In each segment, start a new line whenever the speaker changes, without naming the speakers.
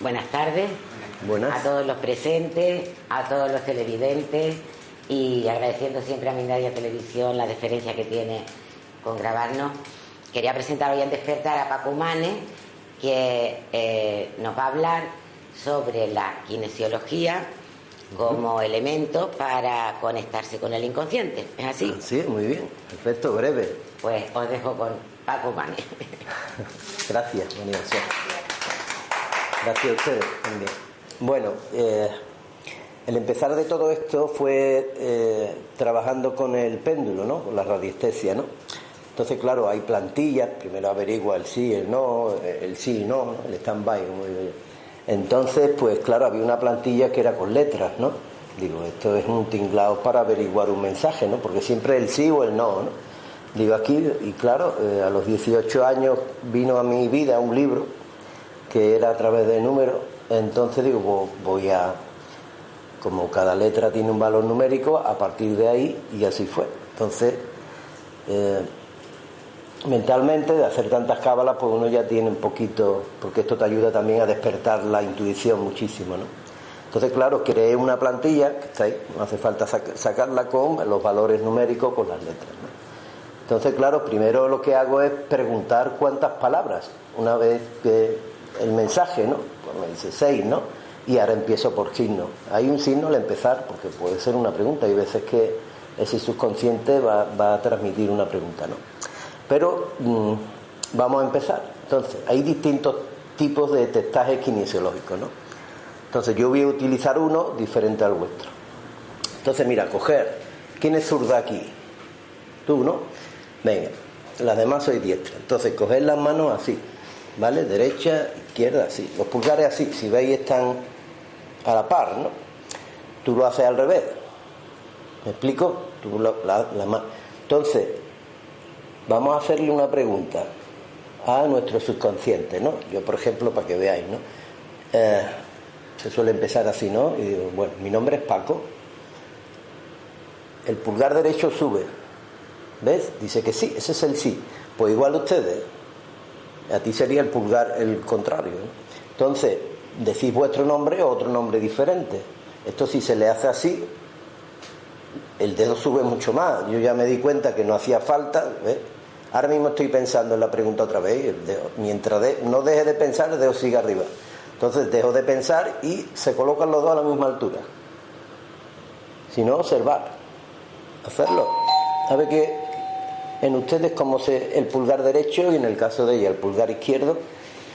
Buenas tardes
Buenas.
a todos los presentes, a todos los televidentes y agradeciendo siempre a Mindalia Televisión la deferencia que tiene con grabarnos. Quería presentar hoy en Despertar a Paco Mane, que eh, nos va a hablar sobre la kinesiología como elemento para conectarse con el inconsciente. ¿Es así?
Sí, muy bien. Perfecto, breve.
Pues os dejo con Paco Mane.
Gracias, María José. Gracias a ustedes también. Bueno, eh, el empezar de todo esto fue eh, trabajando con el péndulo, ¿no? Con la radiestesia, ¿no? Entonces, claro, hay plantillas, primero averigua el sí, el no, el sí y no, ¿no? el stand-by, como digo yo. Entonces, pues claro, había una plantilla que era con letras, ¿no? Digo, esto es un tinglado para averiguar un mensaje, ¿no? Porque siempre el sí o el no, ¿no? Digo, aquí, y claro, eh, a los 18 años vino a mi vida un libro que era a través de números, entonces digo, pues voy a, como cada letra tiene un valor numérico, a partir de ahí, y así fue. Entonces, eh, mentalmente, de hacer tantas cábalas, pues uno ya tiene un poquito, porque esto te ayuda también a despertar la intuición muchísimo, ¿no? Entonces, claro, creé una plantilla, que está ahí, no hace falta sac- sacarla con los valores numéricos, con las letras, ¿no? Entonces, claro, primero lo que hago es preguntar cuántas palabras, una vez que el mensaje, ¿no? Pues me dice seis, ¿no? Y ahora empiezo por signo. Hay un signo al empezar, porque puede ser una pregunta, hay veces que ese subconsciente va, va a transmitir una pregunta, ¿no? Pero mm, vamos a empezar. Entonces, hay distintos tipos de testaje kinesiológico, ¿no? Entonces, yo voy a utilizar uno diferente al vuestro. Entonces, mira, coger. ¿Quién es zurda aquí? Tú, ¿no? Venga, las demás soy diestra. Entonces, coger las manos así, ¿vale? Derecha, izquierda, así. Los pulgares así, si veis, están a la par, ¿no? Tú lo haces al revés. ¿Me explico? Tú la, la Entonces, vamos a hacerle una pregunta a nuestro subconsciente, ¿no? Yo, por ejemplo, para que veáis, ¿no? Eh, se suele empezar así, ¿no? Y digo, bueno, mi nombre es Paco. El pulgar derecho sube. ¿Ves? Dice que sí, ese es el sí. Pues igual ustedes. A ti sería el pulgar el contrario. ¿no? Entonces, decís vuestro nombre o otro nombre diferente. Esto si se le hace así, el dedo sube mucho más. Yo ya me di cuenta que no hacía falta. ¿ves? Ahora mismo estoy pensando en la pregunta otra vez. mientras de- no deje de pensar, el dedo sigue arriba. Entonces dejo de pensar y se colocan los dos a la misma altura. Si no, observar. Hacerlo. ¿Sabe que en ustedes como se, el pulgar derecho y en el caso de ella el pulgar izquierdo,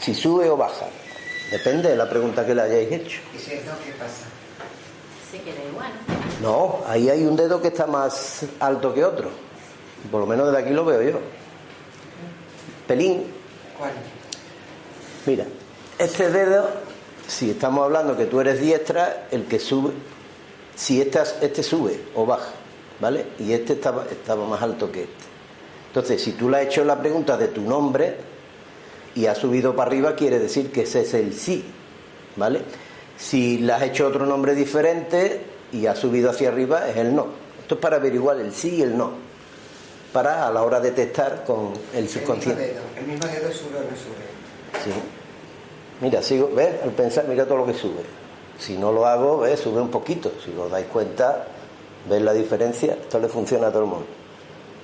si sube o baja? Depende de la pregunta que le hayáis hecho.
¿Y si es no, qué pasa?
Se queda igual.
No, ahí hay un dedo que está más alto que otro. Por lo menos desde aquí lo veo yo. Pelín,
¿Cuál?
mira, este dedo, si estamos hablando que tú eres diestra, el que sube, si estas- este sube o baja, ¿vale? Y este estaba, estaba más alto que este. Entonces, si tú le has hecho la pregunta de tu nombre y ha subido para arriba, quiere decir que ese es el sí, ¿vale? Si le has hecho otro nombre diferente y ha subido hacia arriba, es el no. Esto es para averiguar el sí y el no, para a la hora de testar con el subconsciente.
El mismo dedo sube o no sube.
Sí. Mira, sigo, ¿ves? Al pensar, mira todo lo que sube. Si no lo hago, ¿ves? Sube un poquito. Si os dais cuenta, ¿ves la diferencia? Esto le funciona a todo el mundo.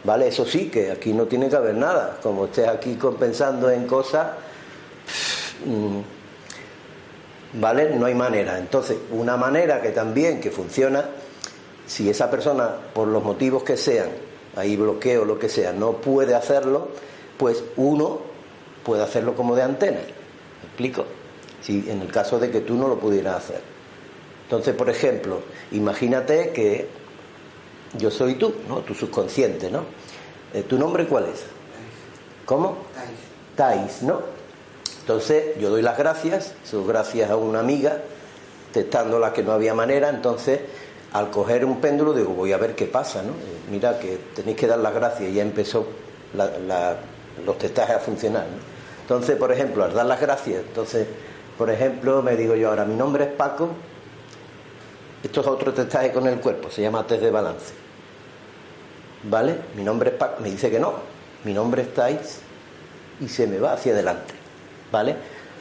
¿Vale? Eso sí, que aquí no tiene que haber nada. Como estés aquí con- pensando en cosas, mm, ¿vale? No hay manera. Entonces, una manera que también que funciona, si esa persona, por los motivos que sean, hay bloqueo, lo que sea, no puede hacerlo, pues uno puede hacerlo como de antena. ¿Me explico? Si en el caso de que tú no lo pudieras hacer. Entonces, por ejemplo, imagínate que yo soy tú, ¿no? Tu subconsciente, ¿no? Eh, ¿Tu nombre cuál es? ¿Cómo? Tais, ¿no? Entonces, yo doy las gracias, eso gracias a una amiga, testándola que no había manera, entonces, al coger un péndulo, digo, voy a ver qué pasa, ¿no? Eh, mira, que tenéis que dar las gracias, y ya empezó los testajes a funcionar, ¿no? Entonces, por ejemplo, al dar las gracias, entonces, por ejemplo, me digo yo ahora, mi nombre es Paco, esto es otro testaje con el cuerpo, se llama test de balance. ¿Vale? Mi nombre es Paco, me dice que no, mi nombre es Tais y se me va hacia adelante. ¿Vale?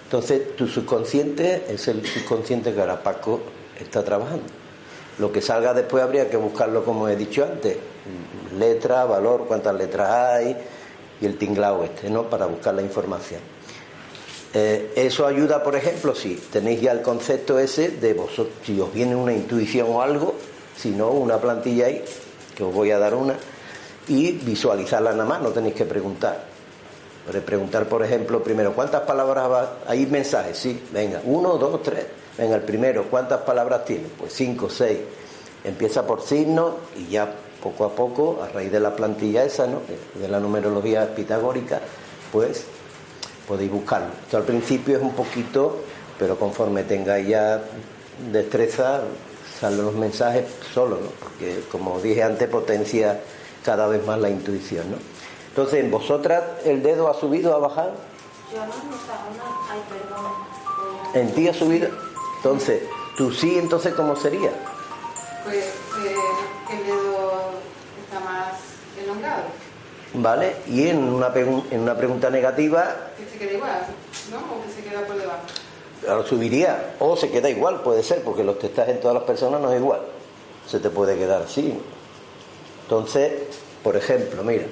Entonces, tu subconsciente es el subconsciente que ahora Paco está trabajando. Lo que salga después habría que buscarlo, como he dicho antes, letra, valor, cuántas letras hay y el tinglao este, ¿no? Para buscar la información. Eh, eso ayuda, por ejemplo, si tenéis ya el concepto ese de vosotros, si os viene una intuición o algo, si no, una plantilla ahí, que os voy a dar una, y visualizarla nada más, no tenéis que preguntar. preguntar, por ejemplo, primero, ¿cuántas palabras va? Hay mensajes, sí, venga, uno, dos, tres. Venga, el primero, ¿cuántas palabras tiene? Pues cinco, seis. Empieza por signos y ya poco a poco, a raíz de la plantilla esa, ¿no? de la numerología pitagórica, pues podéis buscarlo. Esto al principio es un poquito, pero conforme tengáis ya destreza, salen los mensajes solo, ¿no? Porque como dije antes, potencia cada vez más la intuición, ¿no? Entonces, ¿en vosotras el dedo ha subido o ha bajado?
Yo no, no, ay, perdón.
¿En ti ha subido? Entonces, ¿tú sí entonces cómo sería?
Pues eh, el dedo está más elongado.
¿Vale? Y en una, en una pregunta negativa...
Que se queda igual, ¿no? O que se queda por debajo.
Lo subiría, o se queda igual, puede ser, porque los testajes en todas las personas no es igual. Se te puede quedar así. Entonces, por ejemplo, mira.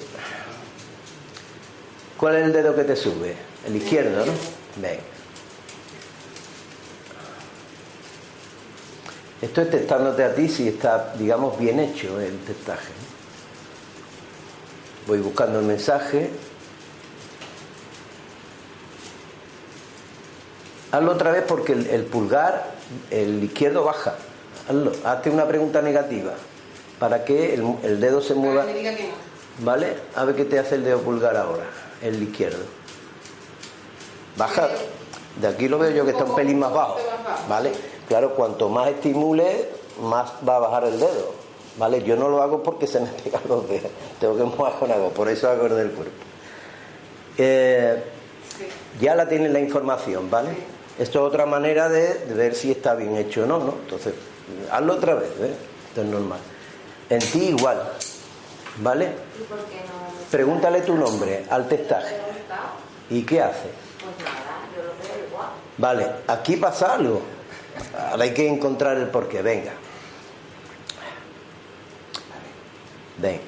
¿Cuál es el dedo que te sube? El izquierdo, ¿no? Venga. Esto es testándote a ti si está, digamos, bien hecho el testaje voy buscando el mensaje. Hazlo otra vez porque el, pulgar, el izquierdo baja. Hazlo. Hazte una pregunta negativa para que el, dedo se mueva. ¿Vale? A ver qué te hace el dedo pulgar ahora, el izquierdo. Baja. De aquí lo veo yo que está un pelín más bajo. ¿Vale? Claro, cuanto más estimule, más va a bajar el dedo. ¿vale? Yo no lo hago porque se me pegan los dedos, tengo que mover con algo, por eso hago el del cuerpo. Eh, ya la tienen la información, ¿vale? Esto es otra manera de, ver si está bien hecho o no, ¿no? Entonces, hazlo otra vez, ¿eh? Esto es normal. En ti igual, ¿vale?
¿Y por qué no?
Pregúntale tu nombre al testaje. ¿Y qué hace?
Pues nada, yo lo veo igual.
Vale, aquí pasa algo. Ahora hay que encontrar el porqué, venga. Venga.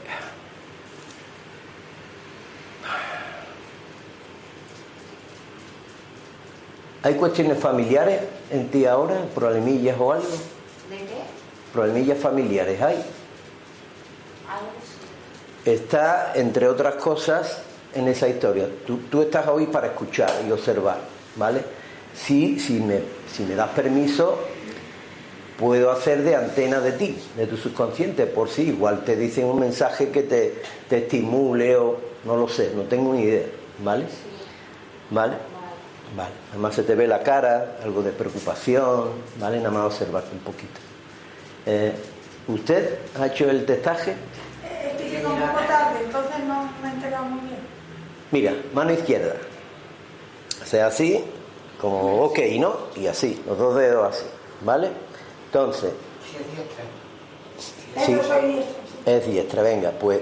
¿Hay cuestiones familiares en ti ahora? ¿Problemillas o algo?
¿De qué?
¿Problemillas familiares hay? Está, entre otras cosas, en esa historia. Tú, estás hoy para escuchar y observar, ¿vale? Si, si, me, si me das permiso, puedo hacer de antena de ti, de tu subconsciente, por si igual te dicen un mensaje que te, estimule o no lo sé, no tengo ni idea, ¿vale? ¿Vale? Vale. Además se te ve la cara, algo de preocupación, ¿vale? Nada más observarte un poquito. Eh, ¿Usted ha hecho el testaje?
Eh, estoy un poco tarde, entonces no me he enterado muy bien.
Mira, mano izquierda. O sea, así, como ok, ¿no? Y así, los dos dedos así, ¿vale? Entonces,
sí,
es diestra, venga, pues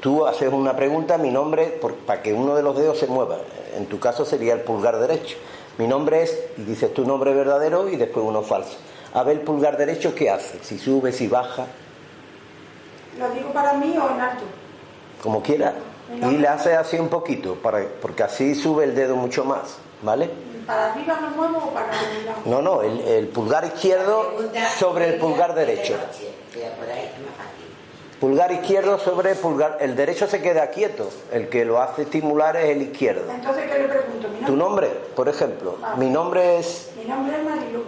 tú haces una pregunta, mi nombre, para que uno de los dedos se mueva. En tu caso sería el pulgar derecho. Mi nombre es, y dices tu nombre verdadero y después uno falso. A ver el pulgar derecho, ¿qué hace? Si sube, si baja.
¿Lo digo para mí o en alto?
Como quiera. Y le hace así un poquito, para, porque así sube el dedo mucho más, ¿vale?
¿Para arriba lo muevo o para lado?
No, no, el, pulgar izquierdo sobre el pulgar derecho. Pulgar izquierdo sobre el pulgar. El derecho se queda quieto. El que lo hace estimular es el izquierdo.
Entonces, ¿qué le pregunto?
¿Tu nombre, por ejemplo? Mi nombre es.
Mi nombre es Marilu.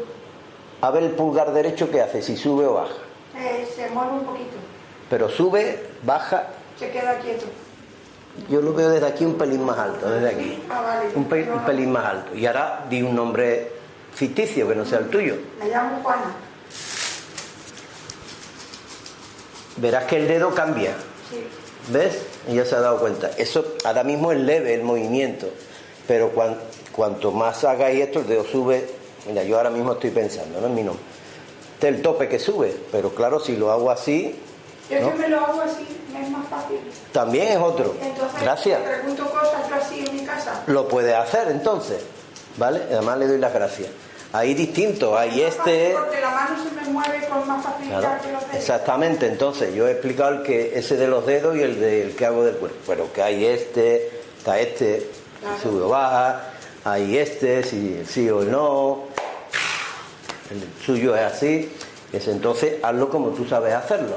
A ver el pulgar derecho qué hace, si sube o baja.
Eh, se mueve un poquito,
Pero sube, baja.
se queda quieto.
Yo lo veo desde aquí un pelín más alto, desde aquí.
Ah, vale.
Un, pe-
Yo
un pelín más alto. Y ahora di un nombre ficticio que no sea el tuyo.
Me llamo Juana.
Verás que el dedo cambia.
Sí.
¿Ves? Ya se ha dado cuenta. Eso ahora mismo es leve el movimiento. Pero cuan- cuanto más hagáis esto, el dedo sube. Mira, yo ahora mismo estoy pensando, ¿no? En mi nombre. Este es el tope que sube. Pero claro, si lo hago así,
Yo
¿No?
que me lo hago así, me es más fácil.
también es otro.
Entonces,
Gracias.
te pregunto cosas yo así en mi casa.
Lo puedes hacer entonces. ¿Vale? Además le doy las gracias. Hay distintos. Hay
Es más fácil
este.
Porque la mano se me mueve con más facilidad
Claro,
que los dedos.
exactamente. Entonces, yo he explicado el que ese de los dedos y el del que hago del cuerpo. Pero que hay este, está este,
Claro.
sube o baja, hay este, si sí o no. El suyo es así. Es entonces hazlo como tú sabes hacerlo.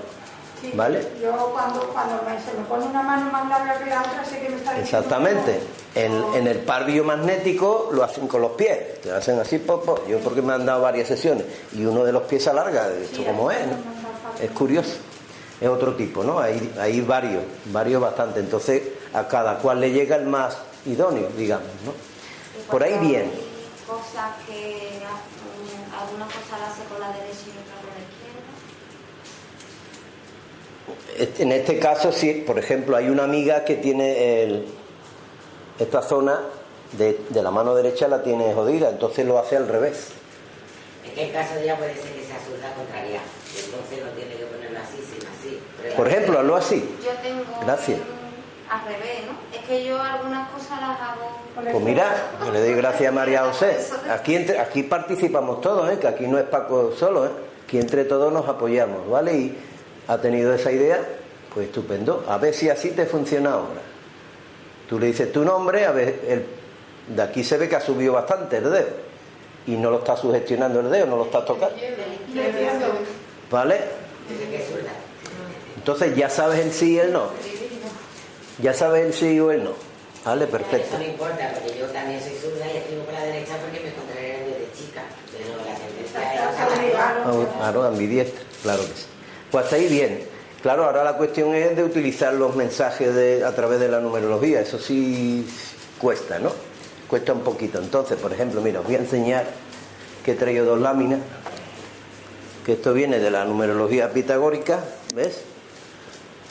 Sí,
¿Vale?
Yo cuando, cuando me- se me pone una mano más larga que la otra, sé que me está diciendo
Exactamente. En, en el par biomagnético lo hacen con los pies. Te hacen así, pop, pop. Yo porque me han dado varias sesiones. Y uno de los pies se alarga. ¿Esto
Sí,
cómo es? no?
es
curioso. Es otro tipo, ¿no? Hay, hay varios, varios bastante. Entonces, a cada cual le llega el más idóneo, digamos, ¿no? Por ahí bien.
hay Cosas que alguna cosa la hace con la derecha y otra con la izquierda.
Este- En este caso, sí, por ejemplo, hay una amiga que tiene el- esta zona de, de la mano derecha la tiene jodida, entonces lo hace al revés.
Es que en caso de ella puede ser que sea zurda contraria. Entonces no tiene que ponerlo así, sino así. Pero
Por ejemplo, hazlo así.
Yo tengo
Gracias.
al revés, ¿no? Es que yo algunas cosas las hago.
Pues mira, yo le doy gracias a María José. Aquí, entre, aquí participamos todos, ¿eh? que aquí no es Paco solo, ¿eh? aquí entre todos nos apoyamos, ¿vale? Y ha tenido esa idea, pues estupendo. A ver si así te funciona ahora. Tú le dices tu nombre, a ver, el, de aquí se ve que ha subido bastante el dedo. Y no lo está sugestionando el dedo, no lo está tocando. ¿vale? Entonces ya sabes el sí y el no. Ya sabes el sí o el no. ¿Vale? Perfecto.
Eso no importa, porque yo también soy zurda y escribo con la derecha porque me contrario desde chica. Pero la sentencia es.
Ah, Claro, ambidiestra, claro que sí. Pues ahí bien. Claro, ahora la cuestión es de utilizar los mensajes a través de la numerología. Eso sí cuesta, ¿no? Cuesta un poquito. Entonces, por ejemplo, mira, os voy a enseñar que he traído dos láminas. Que esto viene de la numerología pitagórica, ¿ves?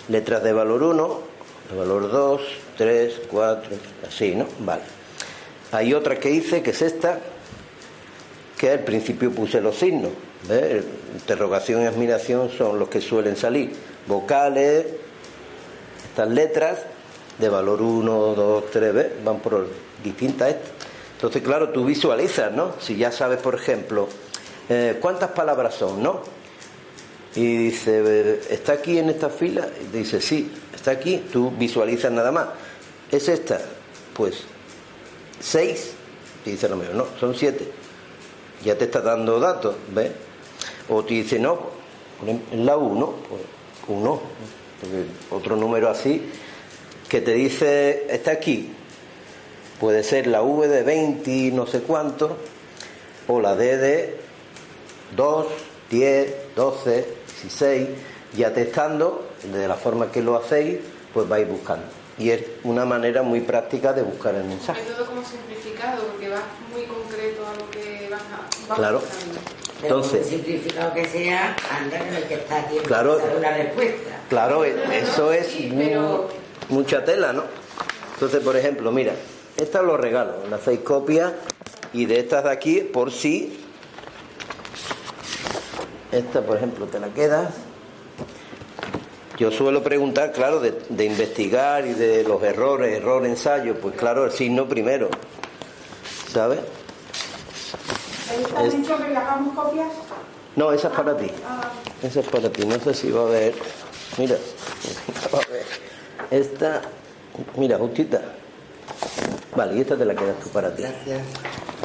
Letras de valor 1, de valor 2, 3, 4, así, ¿no? Vale. Hay otra que hice, que es esta, que al principio puse los signos. ¿Ves? Interrogación y admiración son los que suelen salir. Vocales, estas letras de valor 1, 2, 3, ¿ves? van por distintas estas. Entonces, claro, tú visualizas, ¿no? Si ya sabes, por ejemplo, eh, cuántas palabras son, ¿no? Y dice, eh, ¿está aquí en esta fila? Y dice, sí, está aquí. Tú visualizas nada más. ¿Es esta? Pues, seis. Y dice lo mismo, no, son siete. Ya te está dando datos, ¿ves? O te dice, no, en la 1, pues uno. Porque otro número así, que te dice, está aquí. Puede ser la V de 20 y no sé cuánto, o la D de 2, 10, 12, 16, y atestando, de la forma que lo hacéis, pues vais buscando. Y es una manera muy práctica de buscar el mensaje.
Es todo como simplificado, porque vas muy concreto a lo que vas a vas
Claro.
buscando.
Entonces-
simplificado que sea, anda no hay que estar aquí
Claro.
una respuesta.
Claro, e- eso es
Sí, pero-
mucha tela, ¿no? Entonces, por ejemplo, mira, estas los regalo, le hacéis copia y de estas de aquí, por si, esta, por ejemplo, te la quedas. Yo suelo preguntar, claro, de, de investigar y de los errores, error, ensayo, pues claro, el signo primero, ¿sabes?
¿Está
Es-
dicho que le hagamos copias?
No, esa es para ti.
Ah,
Esa es para ti, no sé si va a haber. Mira, va a ver. Esta, mira, justita. Vale, y esta te la quedas tú para ti.
Gracias.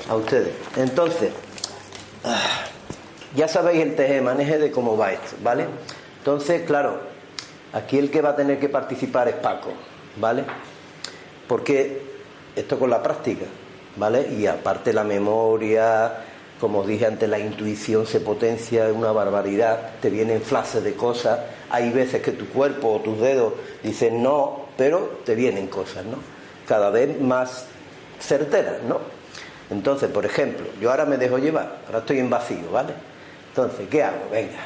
A ustedes. Entonces, ah, ya sabéis el teje-maneje de cómo va esto, ¿vale? Entonces, claro, aquí el que va a tener que participar es Paco, ¿vale? Porque esto con la práctica, ¿vale? Y aparte la memoria, como dije antes, la intuición se potencia una barbaridad, te vienen flashes de cosas, hay veces que tu cuerpo o tus dedos dicen no, pero te vienen cosas, ¿no? Cada vez más certeras, ¿no? Entonces, por ejemplo, yo ahora me dejo llevar, ahora estoy en vacío, ¿vale? Entonces, ¿qué hago? Venga.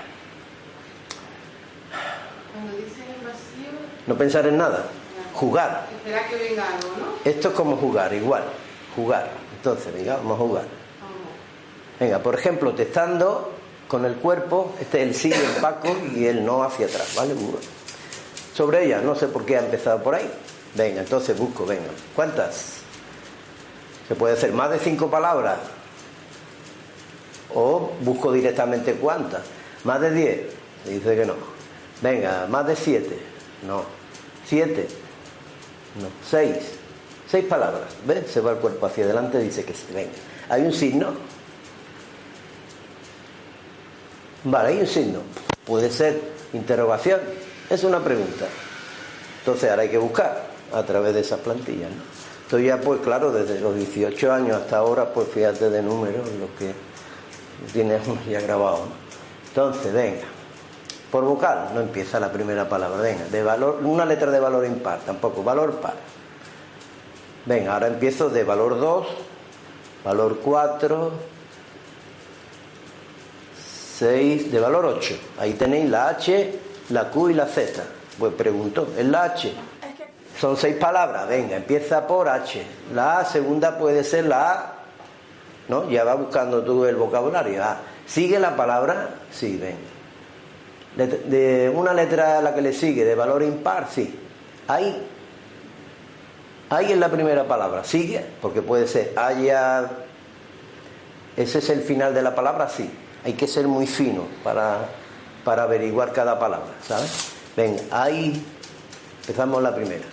Cuando dices el vacío,
No pensar en nada, jugar.
espera que venga algo, ¿no?
Esto es como jugar, igual, jugar. Entonces, venga, vamos a jugar. Venga, por ejemplo, testando con el cuerpo, este es el sí del Paco y el no hacia atrás, ¿vale? Sobre ella, no sé por qué ha empezado por ahí. Venga, entonces busco, venga. ¿Cuántas? Se puede hacer más de cinco palabras. O busco directamente cuántas. Más de diez. Dice que no. Venga, más de siete. No. Siete. No. Seis. Seis palabras. ¿Ves? Se va el cuerpo hacia adelante dice que sí. Venga. Hay un signo. Vale, hay un signo. Puede ser interrogación. Es una pregunta. Entonces ahora hay que buscar a través de esas plantillas. ¿no? Esto ya, pues claro, desde los 18 años hasta ahora, pues fíjate de números lo que tienes ya grabado. Entonces, venga. Por vocal no empieza la primera palabra. Venga, de valor, una letra de valor impar, tampoco, valor par. Venga, ahora empiezo de valor 2, valor 4, 6, de valor 8. Ahí tenéis la H, la Q y la Z. Pues pregunto, ¿es la H? Son seis palabras, venga, empieza por H. La A segunda puede ser la A, ¿no? Ya va buscando tú el vocabulario. A. ¿Sigue la palabra? Sí, venga. De una letra a la que le sigue, de valor impar, sí. Ahí. Ahí es la primera palabra. ¿Sigue? Porque puede ser haya. Ese es el final de la palabra, sí. Hay que ser muy fino para, para averiguar cada palabra, ¿sabes? Venga, ahí empezamos la primera.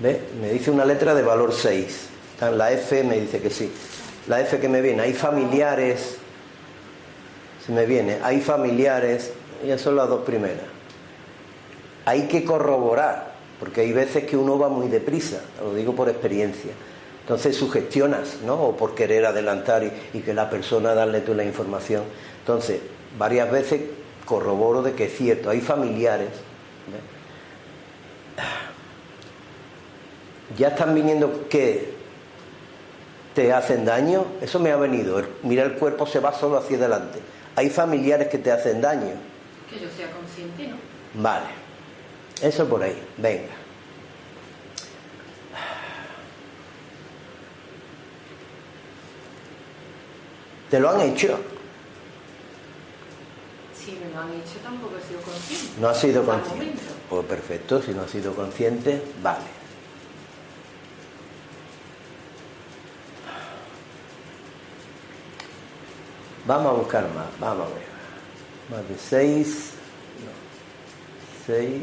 ¿Ve? Me dice una letra de valor 6. La F me dice que sí. La F que me viene, hay familiares. Se me viene, hay familiares. Ya son las dos primeras. Hay que corroborar, porque hay veces que uno va muy deprisa, lo digo por experiencia. Entonces sugestionas, ¿no? O por querer adelantar y, que la persona darle tú la información. Entonces, varias veces corroboro de que es cierto, hay familiares. Ya están viniendo que te hacen daño, eso me ha venido. Mira, el cuerpo se va solo hacia adelante. Hay familiares que te hacen daño.
Que yo sea consciente, ¿no?
Vale. Eso por ahí. Venga. ¿Te lo han hecho?
Si me lo han hecho, tampoco he sido consciente.
No has sido consciente. Pues perfecto, si no has sido consciente, vale. Vamos a buscar más, vamos a ver. Más de seis, no. Seis,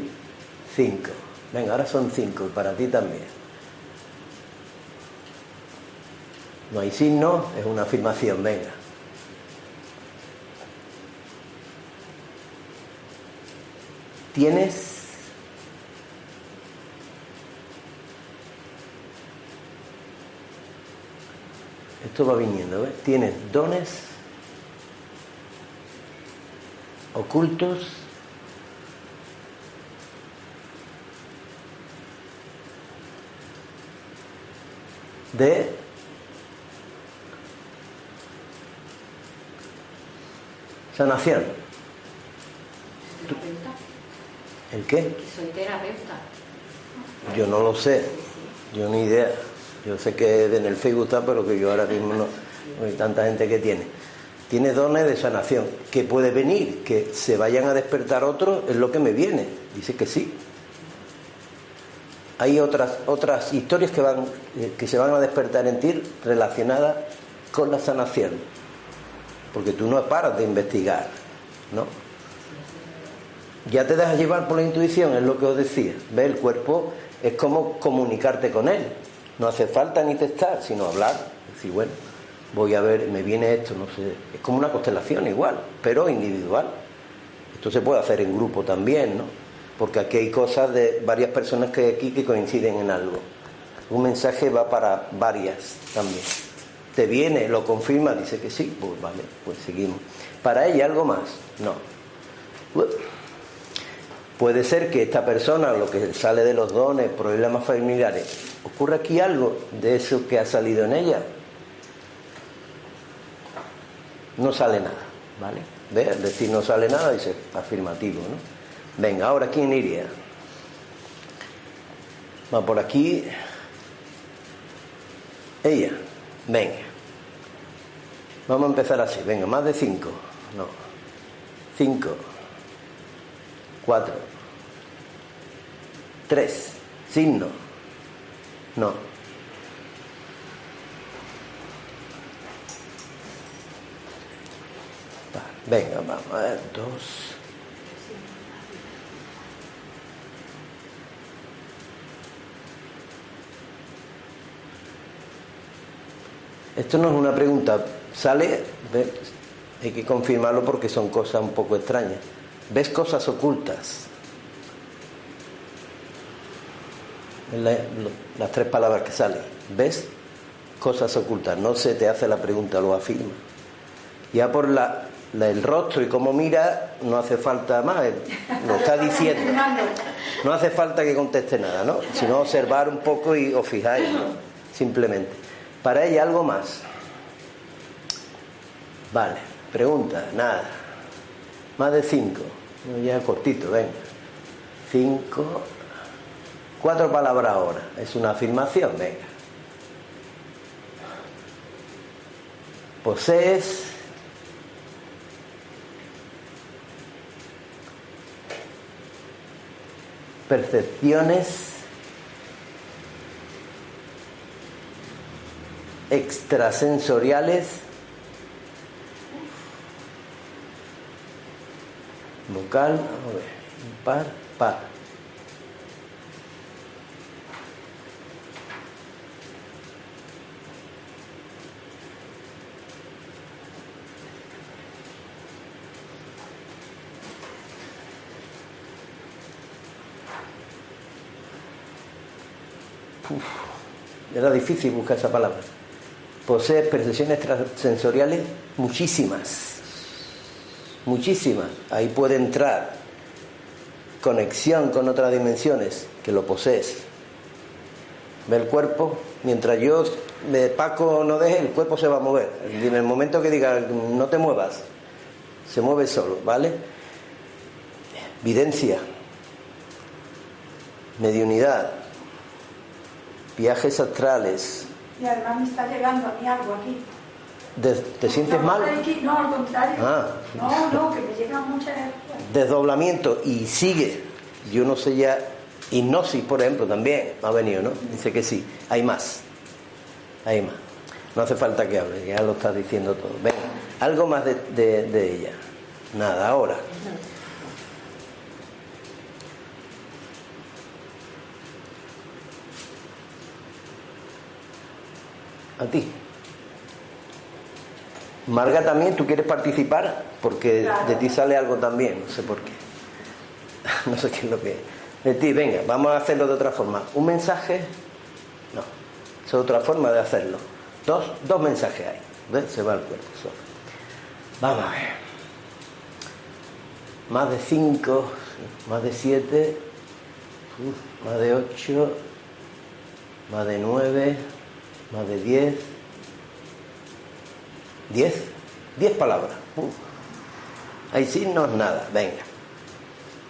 cinco. Venga, ahora son cinco para ti también. No hay signo, es una afirmación, venga. Tienes Esto va viniendo, ¿ves? Tienes dones ocultos de sanación. ¿El qué?
Soy terapeuta.
Yo no lo sé, yo ni idea. Yo sé que en el Facebook está, pero que yo ahora mismo no hay tanta gente que tiene. Tiene dones de sanación, que puede venir, que se vayan a despertar otros, es lo que me viene. Dice que sí. Hay otras, otras historias que, van, eh, que se van a despertar en ti relacionadas con la sanación. Porque tú no paras de investigar, ¿no? Ya te dejas llevar por la intuición, es lo que os decía. Ve, el cuerpo es como comunicarte con él. No hace falta ni testar, sino hablar. Decir, bueno, voy a ver, me viene esto, no sé. Es como una constelación igual, pero individual. Esto se puede hacer en grupo también, ¿no? Porque aquí hay cosas de varias personas que hay aquí que coinciden en algo. Un mensaje va para varias también. Te viene, lo confirma, dice que sí, pues vale, pues seguimos. Para ella algo más, no. Puede ser que esta persona, lo que sale de los dones, problemas familiares, ocurre aquí algo de eso que ha salido en ella. No sale nada, ¿vale? ¿Ve? Decir, no sale nada, dice afirmativo, ¿no? Venga, ahora ¿quién iría? Va por aquí. Ella. Venga. Vamos a empezar así. Venga, más de cinco. No. Cinco. Cuatro. Tres. Signo. No. Venga, vamos a ver. Dos. Esto no es una pregunta. Sale, ¿ves? hay que confirmarlo porque son cosas un poco extrañas. ¿Ves cosas ocultas? La, las tres palabras que salen. ¿Ves cosas ocultas? No se te hace la pregunta, lo afirma. Ya por la, el rostro y cómo mira, no hace falta más, lo está diciendo. No hace falta que conteste nada, ¿no? Sino observar un poco y os fijáis, ¿no? Simplemente. Para ella algo más. Vale, pregunta, nada. Más de cinco. Ya cortito, venga. Cinco. Cuatro palabras ahora. Es una afirmación, venga. Posees. Percepciones extrasensoriales vocal, a ver, impar, par. Era difícil buscar esa palabra. Posee percepciones extrasensoriales muchísimas muchísimas. Ahí puede entrar conexión con otras dimensiones que lo posees. Ve el cuerpo, mientras yo de Paco no deje, el cuerpo se va a mover. En el momento que diga no te muevas, se mueve solo, ¿vale? Videncia, mediunidad, viajes astrales.
Y además me está llegando a mí algo aquí.
¿Te sientes mal?
No, al contrario.
Ah.
No, no, que me llegan muchas.
Desdoblamiento y sigue. Yo no sé ya. Hipnosis, por ejemplo, también ha venido, ¿no? Dice que sí. Hay más. Hay más. No hace falta que hable, ya lo estás diciendo todo. Venga, algo más de, de ella. Nada, ahora. A ti. Marga también, ¿tú quieres participar? Porque de ti sale algo también, no sé por qué. no sé qué es lo que es. De ti, venga, vamos a hacerlo de otra forma. ¿Un mensaje? No, es otra forma de hacerlo. Dos, dos mensajes hay. ¿Ves? Se va el cuerpo solo. Vamos a ver. Más de cinco, más de siete, más de ocho, más de nueve, más de diez. ¿Diez? Diez palabras. Hay signos, nada. Venga.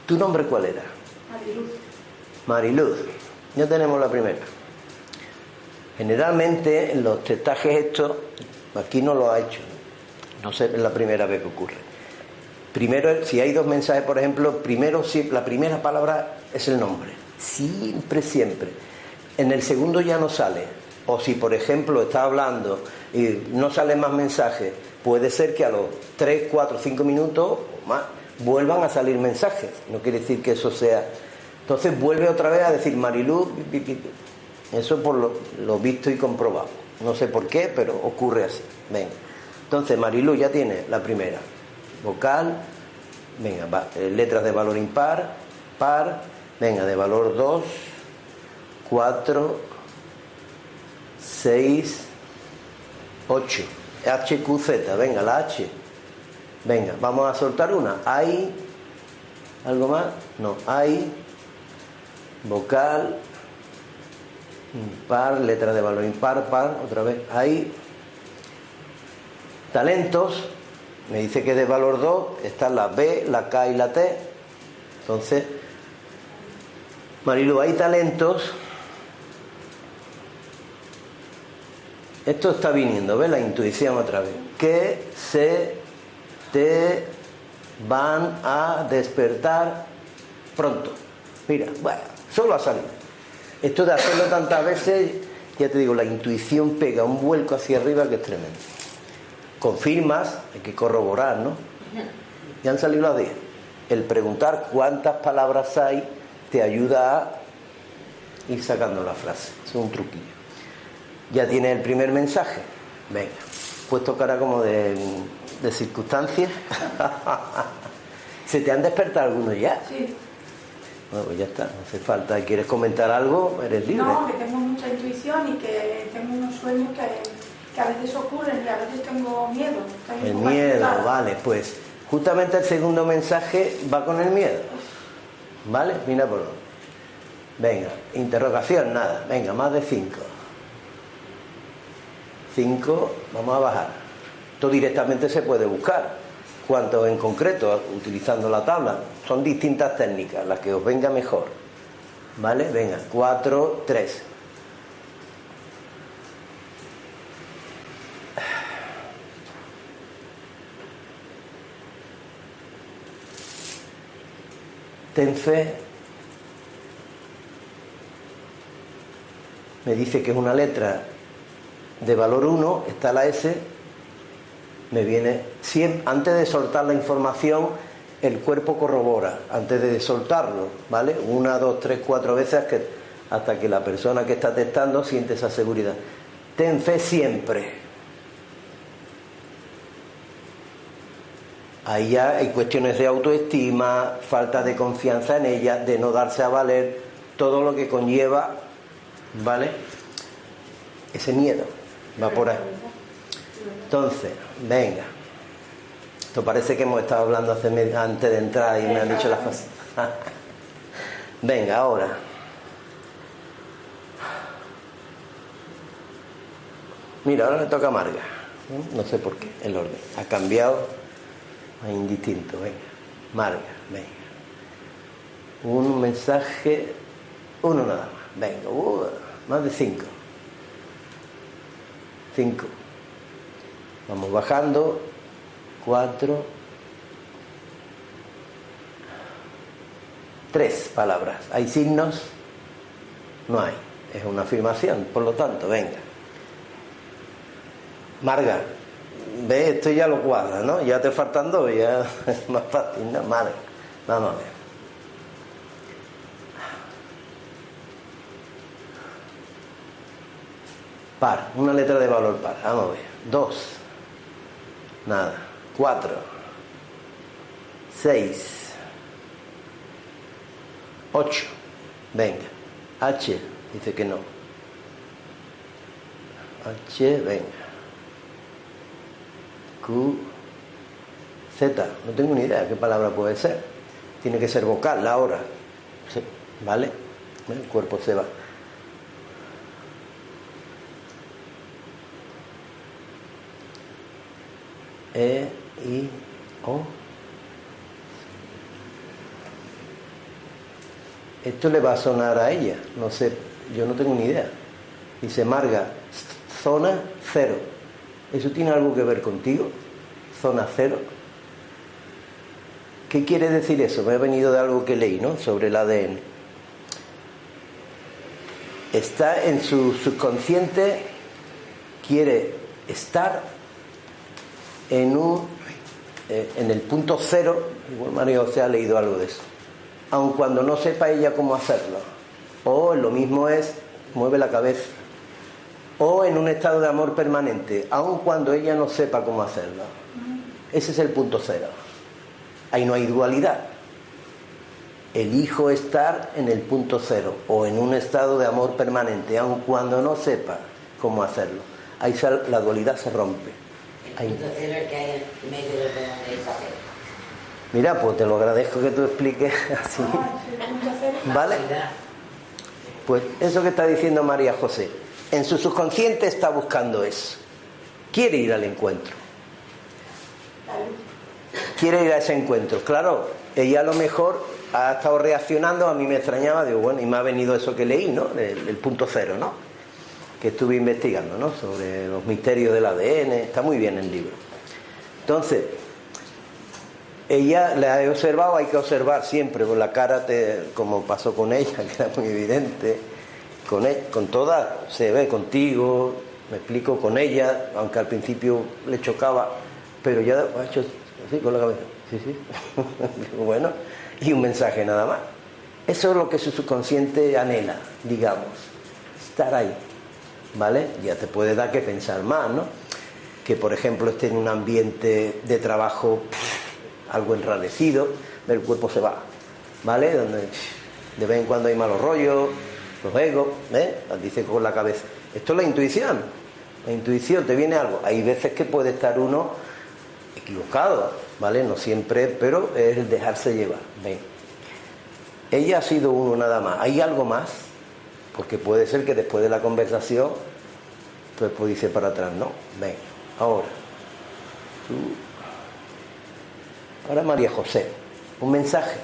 ¿Tu nombre cuál era?
Mariluz.
Mariluz. Ya tenemos la primera. Generalmente en los testajes estos, aquí no lo ha hecho. No sé, es la primera vez que ocurre. Primero, si hay dos mensajes, por ejemplo, primero la primera palabra es el nombre. Siempre, siempre. En el segundo ya no sale. O si, por ejemplo, está hablando y no salen más mensajes, puede ser que a los 3, 4, 5 minutos más vuelvan a salir mensajes. No quiere decir que eso sea. Entonces vuelve otra vez a decir Mariluz, eso por lo, visto y comprobado. No sé por qué, pero ocurre así. Venga. Entonces, Marilu ya tiene la primera. Vocal, venga, va- eh, letras de valor impar, par, venga, de valor 2, 4, 6, 8. HQZ, venga, la H. Venga, vamos a soltar una. Hay, ¿algo más? No, hay, vocal, impar, letra de valor impar, par, otra vez. Hay talentos, me dice que de valor 2 están la B, la K y la T. Entonces, Marilu, hay talentos. Esto está viniendo, ¿ves? La intuición otra vez. Que se te van a despertar pronto. Mira, bueno, solo ha salido. Esto de hacerlo tantas veces, ya te digo, la intuición pega un vuelco hacia arriba que es tremendo. Confirmas, hay que corroborar, ¿no? Ya han salido las 10. El preguntar cuántas palabras hay te ayuda a ir sacando la frase. Es un truquillo. Ya tienes el primer mensaje. Venga, puesto cara como de, de circunstancias. ¿Se te han despertado algunos ya?
Sí.
Bueno, pues ya está, no hace falta. ¿Quieres comentar algo? Eres libre.
No, que tengo mucha intuición y que tengo unos sueños que, que a veces ocurren y a veces tengo miedo.
El miedo, vale, pues justamente el segundo mensaje va con el miedo. ¿Vale? Mira por. Venga, interrogación, nada. Venga, más de cinco. Cinco, vamos a bajar. Esto directamente se puede buscar. ¿Cuánto en concreto? Utilizando la tabla. Son distintas técnicas, las que os venga mejor. ¿Vale? Venga, cuatro, tres. ten fe. Me dice que es una letra de valor 1, está la S, me viene siempre, antes de soltar la información, el cuerpo corrobora, antes de soltarlo, ¿vale? Una, dos, tres, cuatro veces que, hasta que la persona que está testando siente esa seguridad. Ten fe siempre. Ahí ya hay cuestiones de autoestima, falta de confianza en ella, de no darse a valer, todo lo que conlleva, ¿vale? Ese miedo va por ahí. Entonces, venga. Esto parece que hemos estado hablando hace antes de entrar y me han dicho las cosas. venga, ahora. Mira, ahora le toca a Marga. No sé por qué, el orden. Ha cambiado a indistinto, venga. Marga, venga. Un mensaje, uno nada más. Venga, uh, más de cinco. Cinco. Vamos bajando. Cuatro. Tres palabras. ¿Hay signos? No hay. Es una afirmación, por lo tanto, venga. Marga, ve, esto ya lo cuadra, ¿no? Ya te faltan dos, ya es más fácil, ¿no? Marga, vamos a ver. Par, una letra de valor par, vamos a ver. Dos, nada. Cuatro, seis, ocho, venga. H, dice que no. H, venga. Q, Z, no tengo ni idea qué palabra puede ser. Tiene que ser vocal ahora. Sí, ¿Vale? El cuerpo se va. E, I, O. Esto le va a sonar a ella, no sé, yo no tengo ni idea. Dice Marga, zona cero. ¿Eso tiene algo que ver contigo? Zona cero. ¿Qué quiere decir eso? Me ha venido de algo que leí, ¿no? Sobre el ADN. Está en su subconsciente, quiere estar en un eh, en el punto cero, igual Mario se ha leído algo de eso, aun cuando no sepa ella cómo hacerlo. O lo mismo es, mueve la cabeza. o en un estado de amor permanente, aun cuando ella no sepa cómo hacerlo. Ese es el punto cero. Ahí no hay dualidad. Elijo estar en el punto cero o en un estado de amor permanente, aun cuando no sepa cómo hacerlo. Ahí la dualidad se rompe.
El punto cero es que hay en medio de los
Mira, pues te lo agradezco que tú expliques así. ¿Vale? Pues eso que está diciendo María José, en su subconsciente está buscando eso. Quiere ir al encuentro. Quiere ir a ese encuentro. Claro, ella a lo mejor ha estado reaccionando, a mí me extrañaba, digo, bueno, y me ha venido eso que leí, ¿no? El, punto cero, ¿no? Que estuve investigando, ¿no? Sobre los misterios del ADN, está muy bien el libro. Entonces, ella la he observado, hay que observar siempre, con la cara, como pasó con ella, que era muy evidente, con, e, con todas, se ve contigo, me explico con ella, aunque al principio le chocaba, pero ya ha hecho así con la cabeza, sí, sí, bueno, y un mensaje nada más. Eso es lo que su subconsciente anhela, digamos, estar ahí, ¿vale? Ya te puede dar que pensar más, ¿no? Que por ejemplo esté en un ambiente de trabajo algo enradecido, el cuerpo se va, ¿vale? Donde de vez en cuando hay malos rollos, los egos, ¿eh? Dice con la cabeza. Esto es la intuición. La intuición, te viene algo. Hay veces que puede estar uno equivocado, ¿vale? No siempre, pero es el dejarse llevar. Ella ha sido uno nada más. ¿Hay algo más? Porque puede ser que después de la conversación, pues, pues dice para atrás, no, ven, ahora, Ahora María José, un mensaje.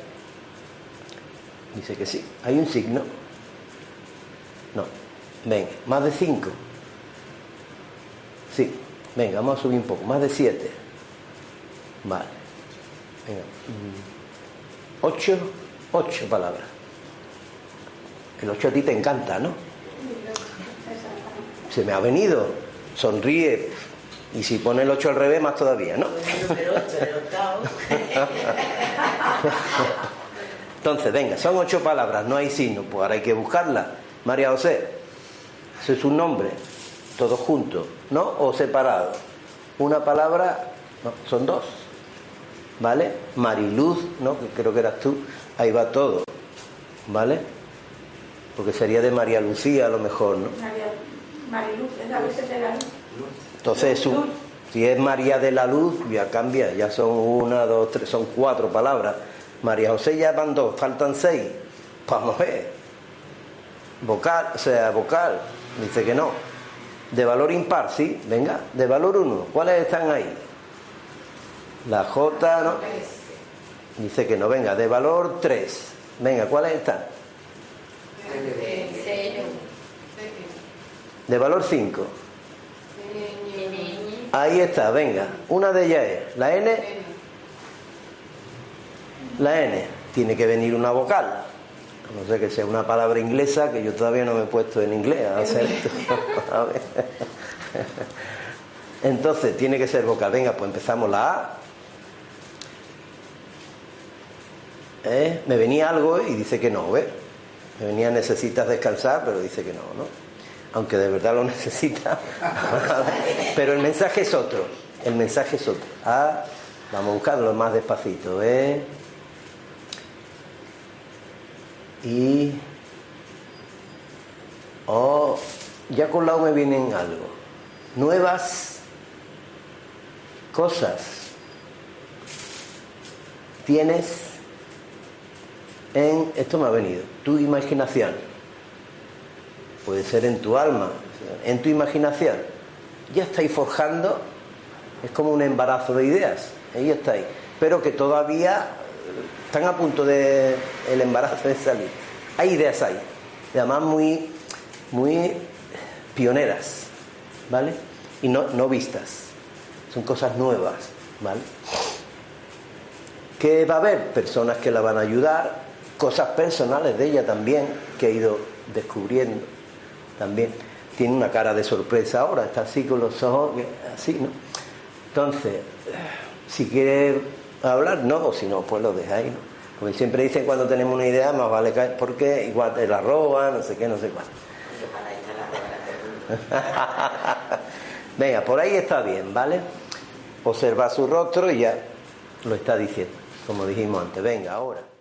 Dice que sí. ¿Hay un signo? No. Venga, más de cinco. Sí. Venga, vamos a subir un poco. Más de siete. Vale. Venga. Mm. Ocho. Ocho palabras. El ocho a ti te encanta, ¿no? Se me ha venido. Sonríe. Y si pone el 8 al revés, más todavía, ¿no? Entonces, venga, son ocho palabras, no hay signo, pues ahora hay que buscarla. María José, ese es un nombre, todos juntos, ¿no? O separado. Una palabra, son dos, ¿vale? Mariluz, ¿no? Que creo que eras tú, ahí va todo, ¿vale? Porque sería de María Lucía a lo mejor, ¿no? María, Mariluz, es la de la luz. Entonces, si es María de la Luz, ya cambia, ya son una, dos, tres, son cuatro palabras. María José ya van dos, faltan seis. Vamos a ver. Vocal, o sea, vocal, dice que no. De valor impar, sí, venga, de valor uno. ¿Cuáles están ahí? La J, ¿no? Dice que no, venga, de valor tres. Venga, ¿cuáles están? De valor cinco. Ahí está, venga. Una de ellas es la N. La N. Tiene que venir una vocal. No sé que sea una palabra inglesa que yo todavía no me he puesto en inglés a hacer esto. Entonces, tiene que ser vocal. Venga, pues empezamos la A. ¿Eh? Me venía algo y dice que no, ¿ves? Me venía necesitas descansar, pero dice que no, ¿no? aunque de verdad lo necesita. Pero el mensaje es otro. El mensaje es otro. Ah, vamos a buscarlo más despacito. ¿eh? Y. Oh, ya con la O me vienen algo. Nuevas cosas tienes en. Esto me ha venido. Tu imaginación puede ser en tu alma, en tu imaginación. Ya estáis forjando, es como un embarazo de ideas, ahí estáis, pero que todavía están a punto de el embarazo de salir. Hay ideas ahí, además muy, muy pioneras, ¿vale? Y no, no vistas, son cosas nuevas, ¿vale? Que va a haber personas que la van a ayudar, cosas personales de ella también que he ido descubriendo también tiene una cara de sorpresa ahora, está así con los ojos, así, ¿no? Entonces, si quiere hablar, no, o si no, pues lo dejáis, ¿no? Porque siempre dicen cuando tenemos una idea, más vale caer, porque igual te la roban, no sé qué, no sé cuál. Venga, por ahí está bien, ¿vale? Observa su rostro y ya lo está diciendo, como dijimos antes. Venga, ahora.